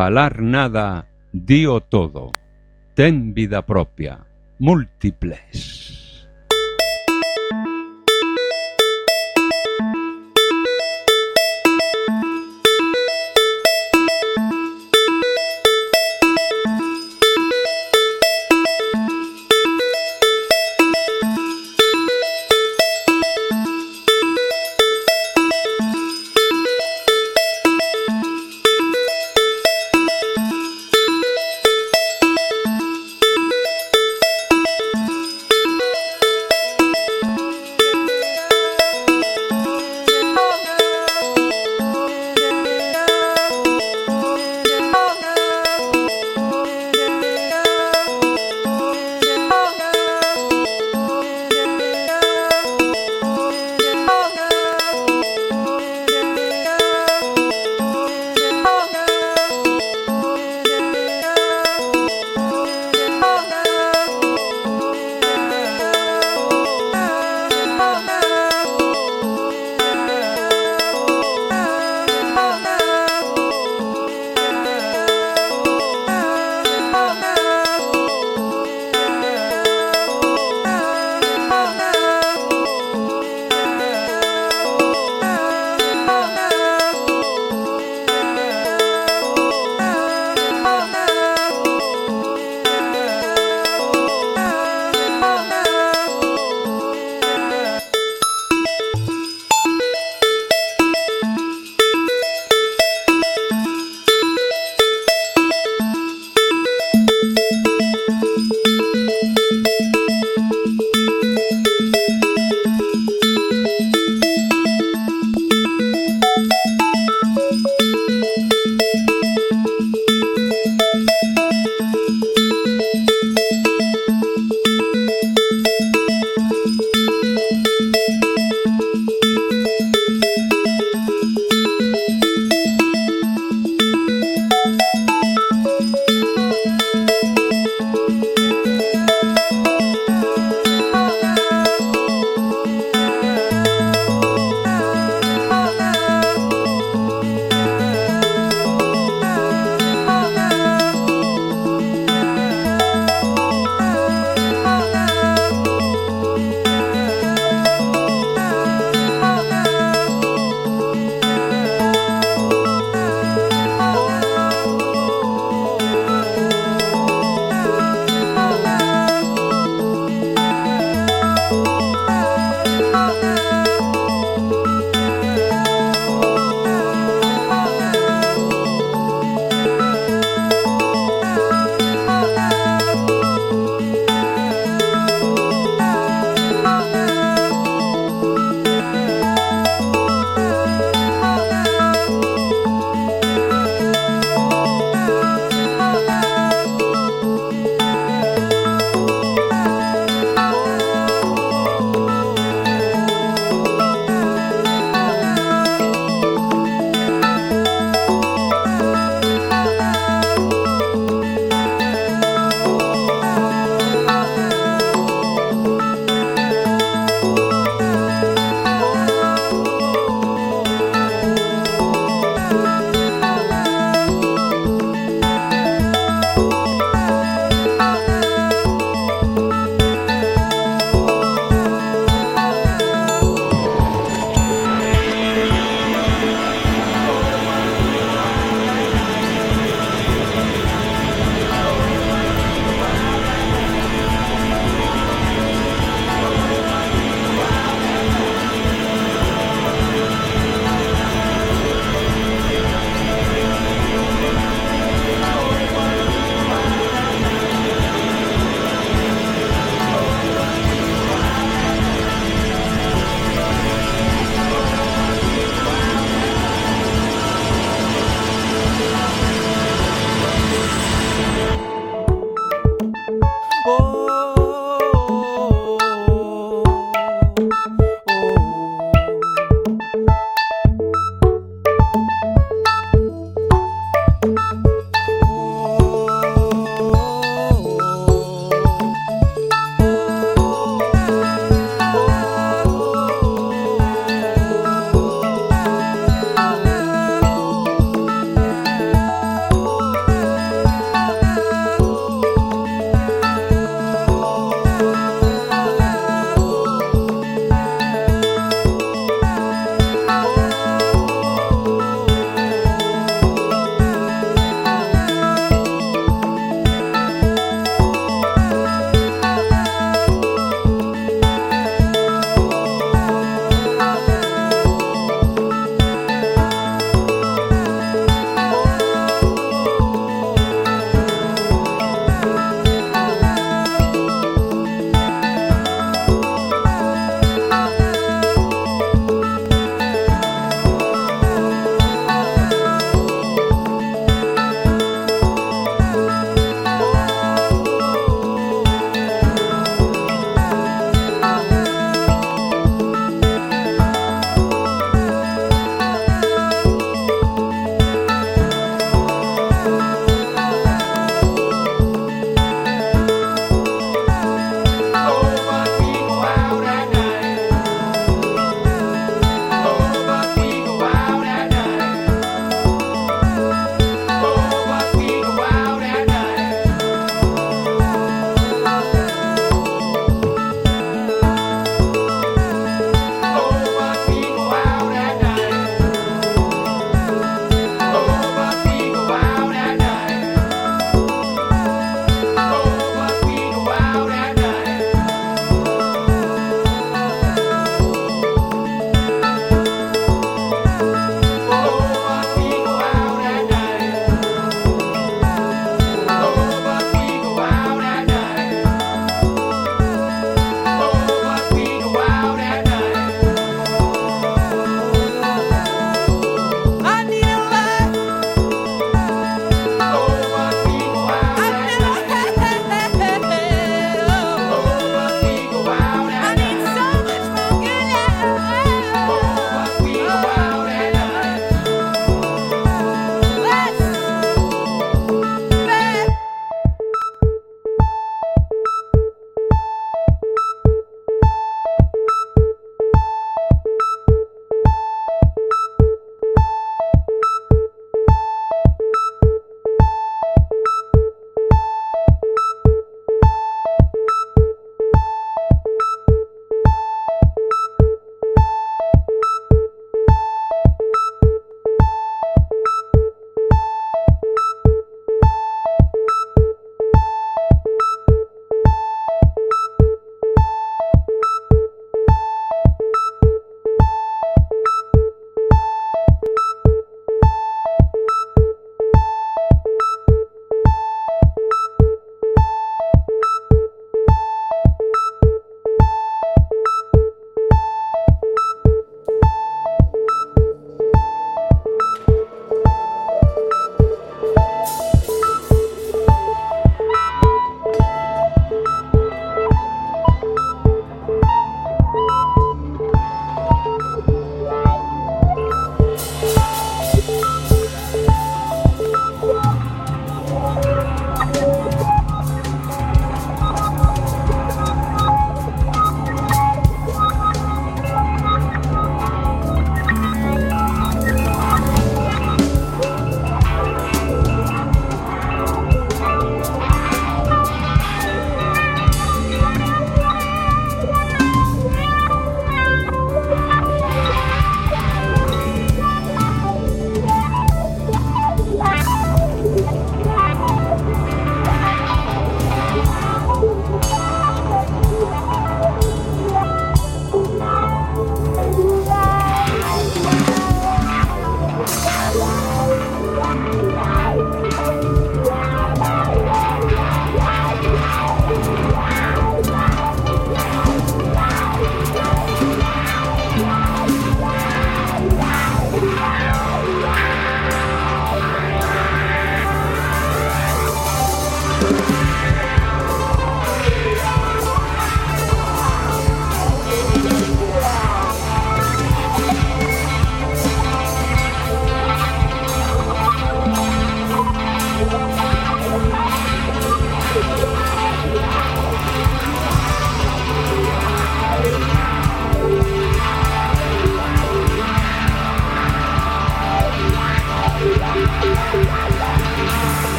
falar nada, dío todo. Ten vida propia, múltiples.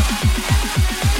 やった!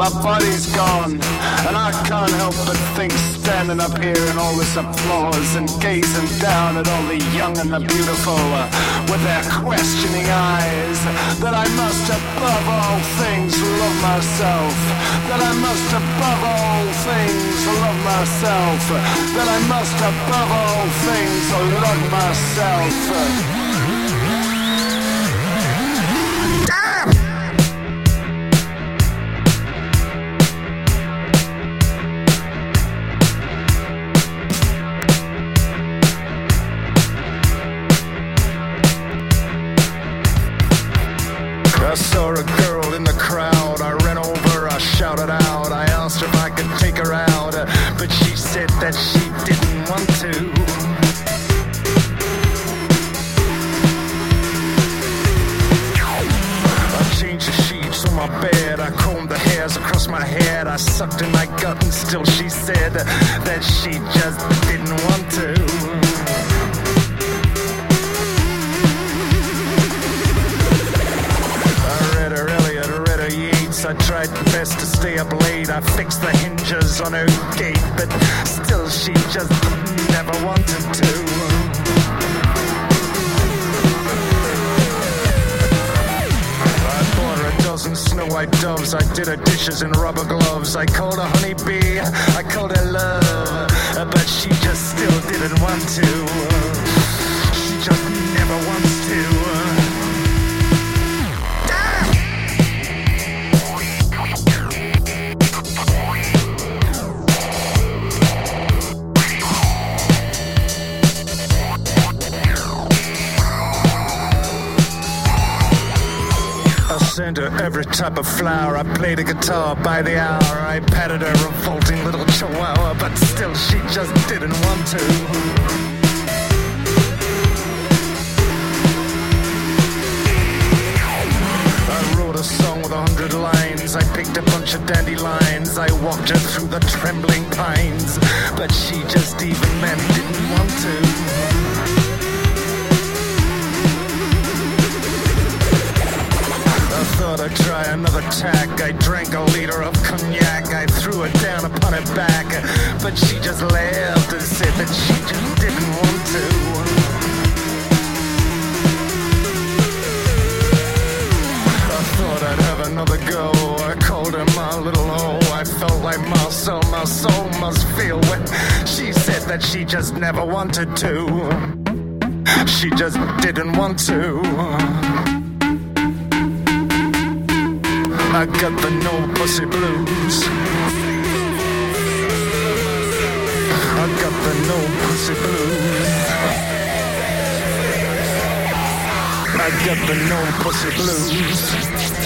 My body's gone, and I can't help but think standing up here in all this applause and gazing down at all the young and the beautiful uh, with their questioning eyes that I must above all things love myself, that I must above all things love myself, that I must above all things love myself. she just never wanted to. I bought her a dozen Snow white doves, I did her dishes in rubber gloves. I called her honeybee, I called her love, but she just still didn't want to. She just never wants to. Type of flower. I played a guitar by the hour. I patted her revolting little chihuahua, but still she just didn't want to. I wrote a song with a hundred lines. I picked a bunch of dandelions. I walked her through the trembling pines, but she just even then didn't want to. Thought I'd try another tack. I drank a liter of cognac. I threw it down upon her back. But she just laughed and said that she just didn't want to. I thought I'd have another go. I called her my little hoe. I felt like my soul, my soul must feel when she said that she just never wanted to. She just didn't want to. I got the no pussy blues. I got the no pussy blues. I got the no pussy blues.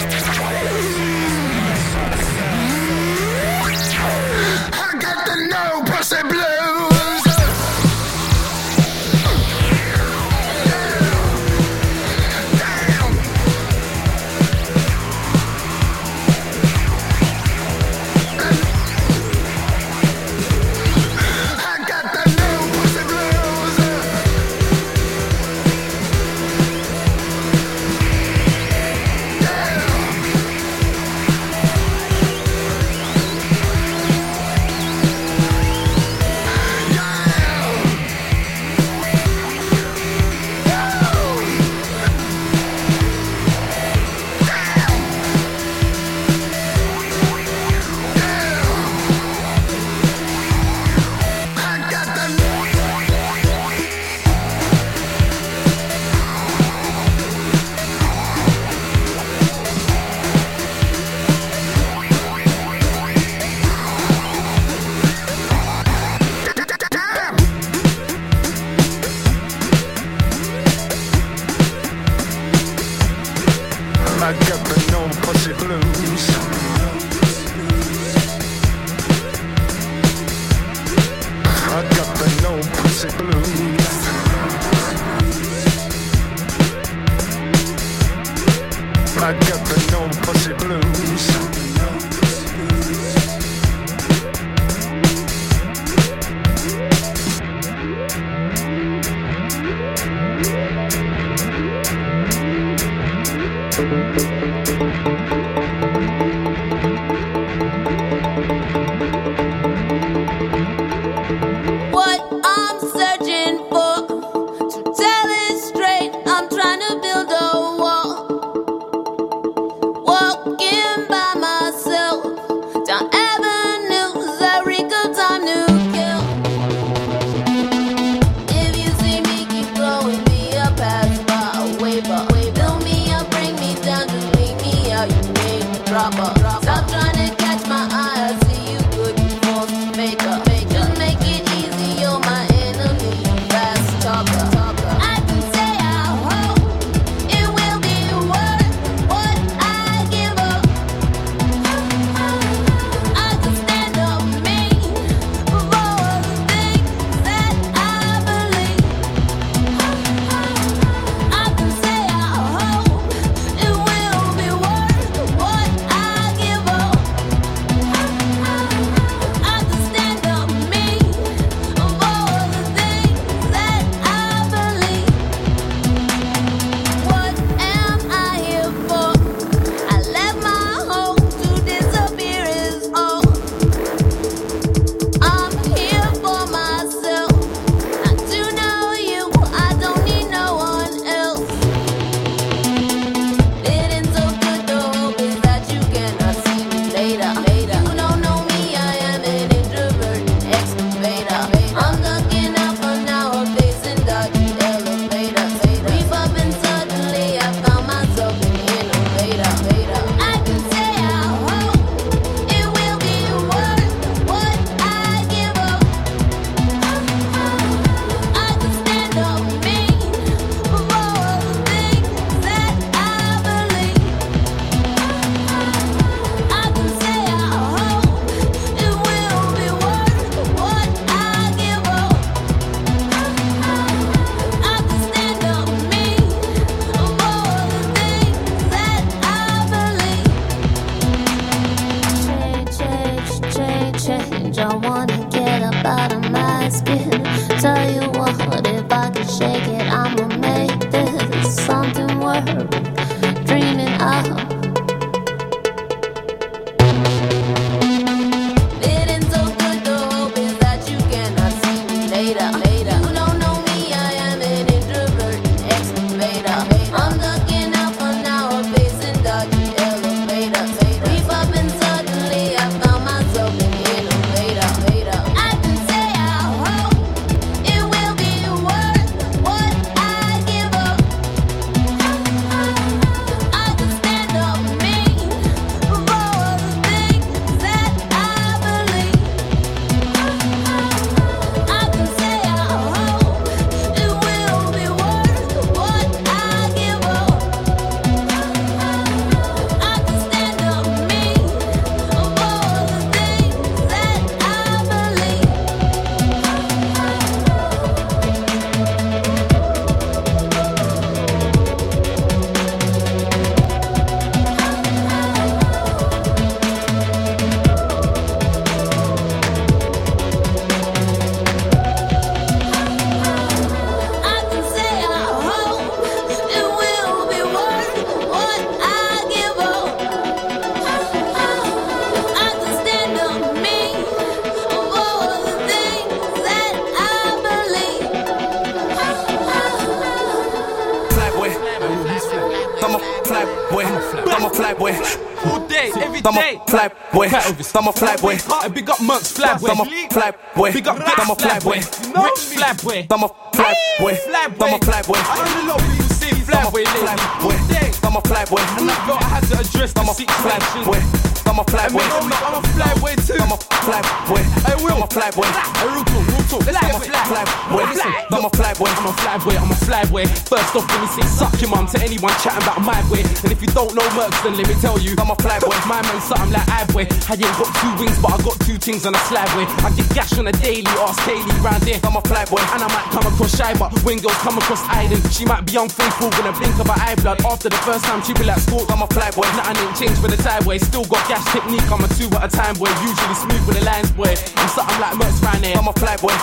I'm a fly boy. Big up Mercs fly boy. I'm a fly boy. Big up I'm a fly boy. Rich fly boy. I'm a fly boy. I'm a fly boy. I only love people say fly boy lately. I'm a fly boy. And I had to address six fly boy. I'm a fly boy. I'm a fly boy too. I'm a fly boy. I will. I'm a fly boy. I real talk, real talk. Let's get a fly boy. I'm a fly boy. I'm a fly boy. I'm a fly boy. First off, let me say suck your mum to anyone chatting about my way. And if you don't know Mercs, then let me tell you, I'm a fly boy. My man something like I boy. I ain't got two wings, but I got two things on a slide boy. I get gash on a daily, ask Kaylee round there. I'm a fly boy. And I might come across shy, but when girls come across Aiden, she might be unfaithful when I blink of her eye blood. After the first time, she be like, sports, I'm a fly boy. Nothing ain't changed for the tie boy. Still got gash technique, I'm a two at a time boy. Usually smooth with the lines boy. I'm something like Mercs round there. I'm a fly boy.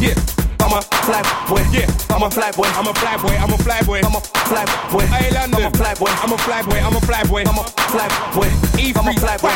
Yeah. I'm a fly boy, yeah. I'm a fly boy, I'm a fly boy, I'm a fly boy, I'm a fly boy. Hey London, I'm a fly boy, I'm a fly boy, I'm a fly boy, I'm a fly boy. E3 I'm a fly boy.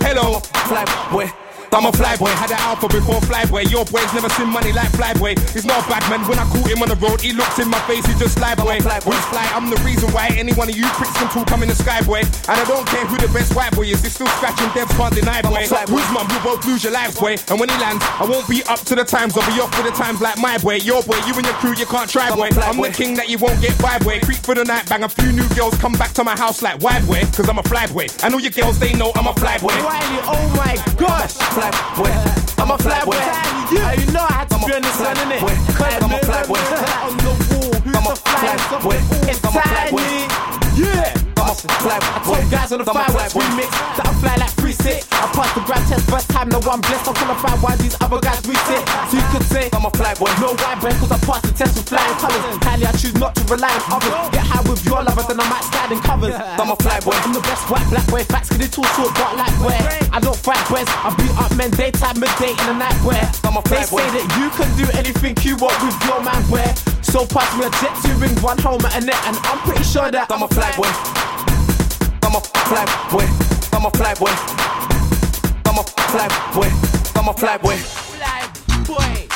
Hello, fly boy. I'm a flyboy, had an alpha before flyboy. Your boy's never seen money like flyboy. He's not a bad man. When I caught him on the road, he looked in my face, he just lied boy. Who's fly? I'm the reason why any one of you pricks can talk. I'm in the sky boy. And I don't care who the best white boy is. He's still scratching devs, can't deny boy. Who's mum? You both lose your lives boy. And when he lands, I won't be up to the times. I'll be off with the times like my boy. Your boy, you and your crew, you can't try boy. I'm the king that you won't get by boy. Creep for the night, bang a few new girls, come back to my house like wide boy. Cause I'm a fly boy. And all your girls, they know I'm a fly boy. Wiley, oh my gosh. Fly boy. I'm a fly boy. Yeah. You know I had to I'm join this one, innit? I'm a fly boy. On the wall, who's I'm a fly boy. It's tiny. Yeah. I'm a fly boy. Guys on the fireworks remix that I fly like three six. I pass the grab test first time, no one blessed. I'm qualified why these other guys resit. So you could say I'm a fly boy. No white bread cause I passed the test with flying colours. Kylie, I choose not to rely on others. Get high with your lover, then I might slide in covers. I'm a fly boy. I'm the best white black boy. Facts can too short, but like where I don't fight boys. I beat up men daytime, midday, in the night where I'm a they fly boy. say that you can do anything you want with your man where. So pass me a jet, two rings, one helmet, and net, and I'm pretty sure that I'm a fly boy. I'm a fly boy. I'm a fly boy. I'm a fly boy. I'm a fly boy. Fly boy.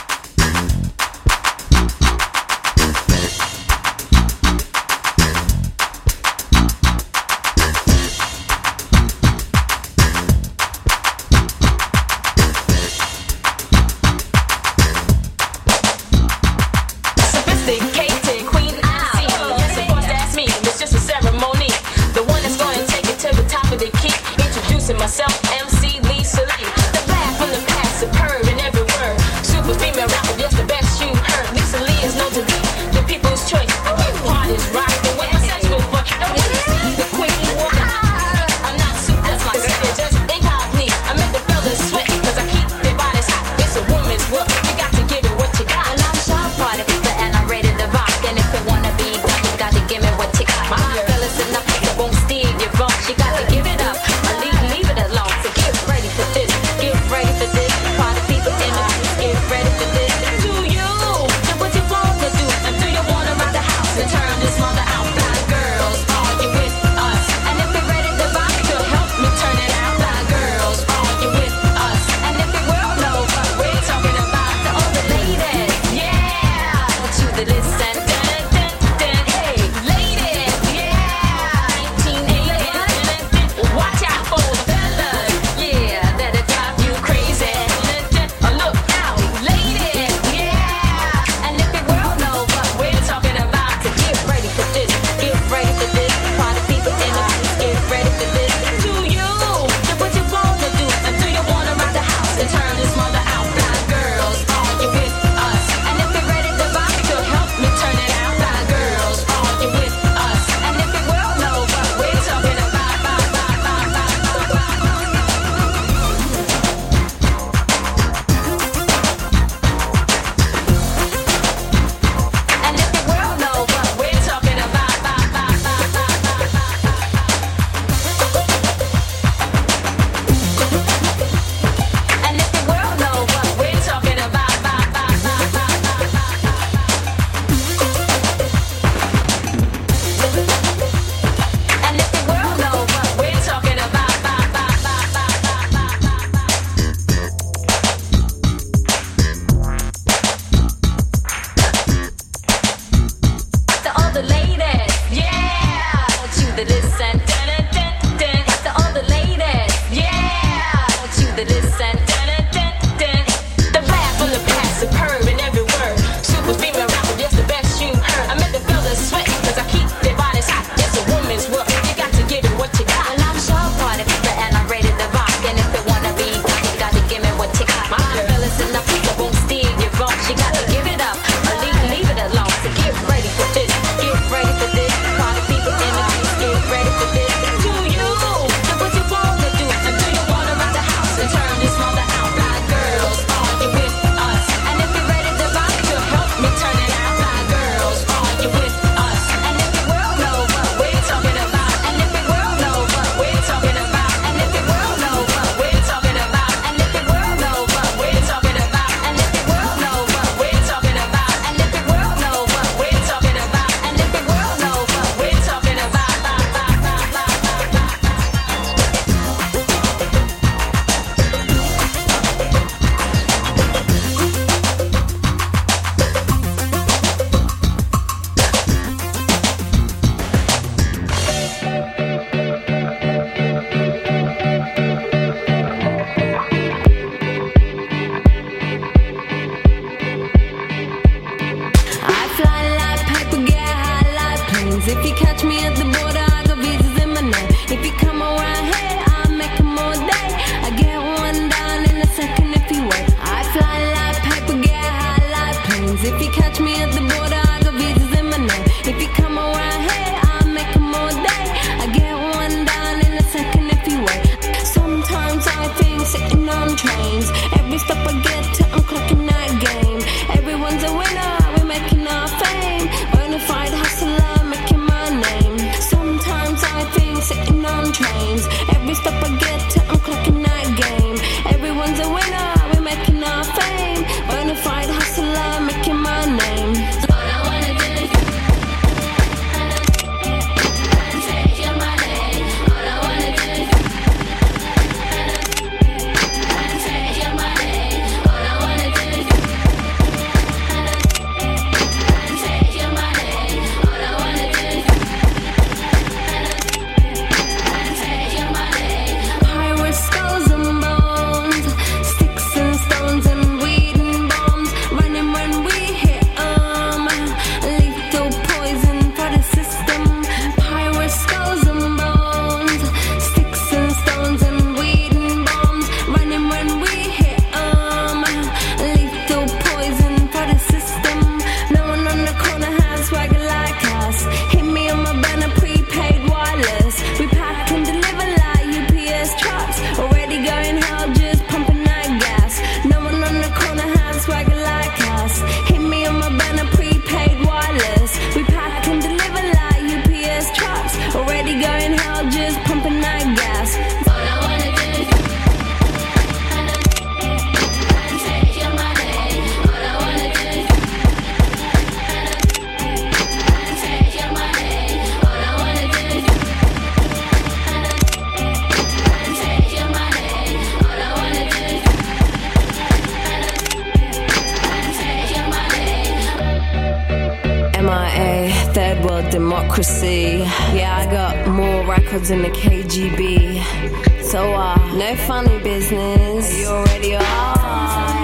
Myself, If you catch records in the KGB. So, uh, no funny business. You already are.